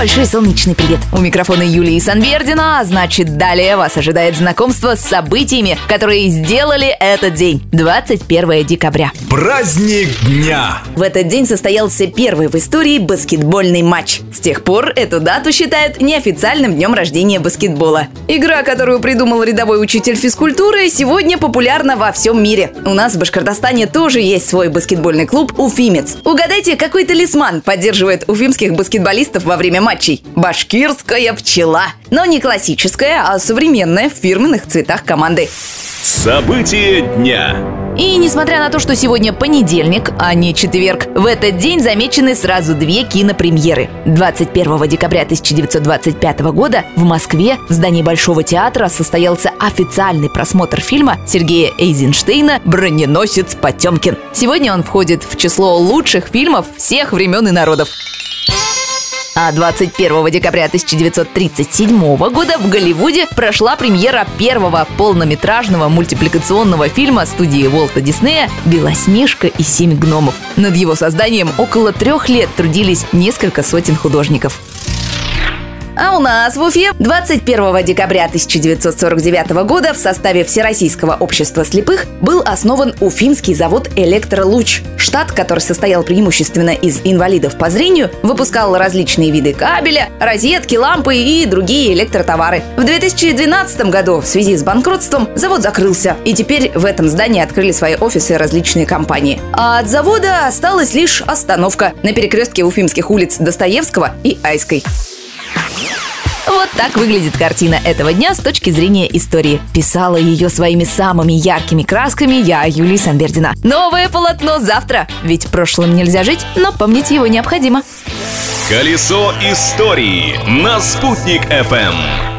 Большой солнечный привет! У микрофона Юлии Санвердина, а значит далее вас ожидает знакомство с событиями, которые сделали этот день, 21 декабря. Праздник дня! В этот день состоялся первый в истории баскетбольный матч. С тех пор эту дату считают неофициальным днем рождения баскетбола. Игра, которую придумал рядовой учитель физкультуры, сегодня популярна во всем мире. У нас в Башкортостане тоже есть свой баскетбольный клуб «Уфимец». Угадайте, какой талисман поддерживает уфимских баскетболистов во время матчей? Башкирская пчела. Но не классическая, а современная в фирменных цветах команды. События дня. И несмотря на то, что сегодня понедельник, а не четверг, в этот день замечены сразу две кинопремьеры. 21 декабря 1925 года в Москве в здании Большого театра состоялся официальный просмотр фильма Сергея Эйзенштейна «Броненосец Потемкин». Сегодня он входит в число лучших фильмов всех времен и народов. А 21 декабря 1937 года в Голливуде прошла премьера первого полнометражного мультипликационного фильма студии Уолта Диснея «Белоснежка и семь гномов». Над его созданием около трех лет трудились несколько сотен художников. А у нас в Уфе 21 декабря 1949 года в составе Всероссийского общества слепых был основан Уфимский завод «Электролуч». Штат, который состоял преимущественно из инвалидов по зрению, выпускал различные виды кабеля, розетки, лампы и другие электротовары. В 2012 году в связи с банкротством завод закрылся, и теперь в этом здании открыли свои офисы различные компании. А от завода осталась лишь остановка на перекрестке уфимских улиц Достоевского и Айской. Вот так выглядит картина этого дня с точки зрения истории. Писала ее своими самыми яркими красками я, Юлия Санбердина. Новое полотно завтра. Ведь прошлым нельзя жить, но помнить его необходимо. Колесо истории на «Спутник FM.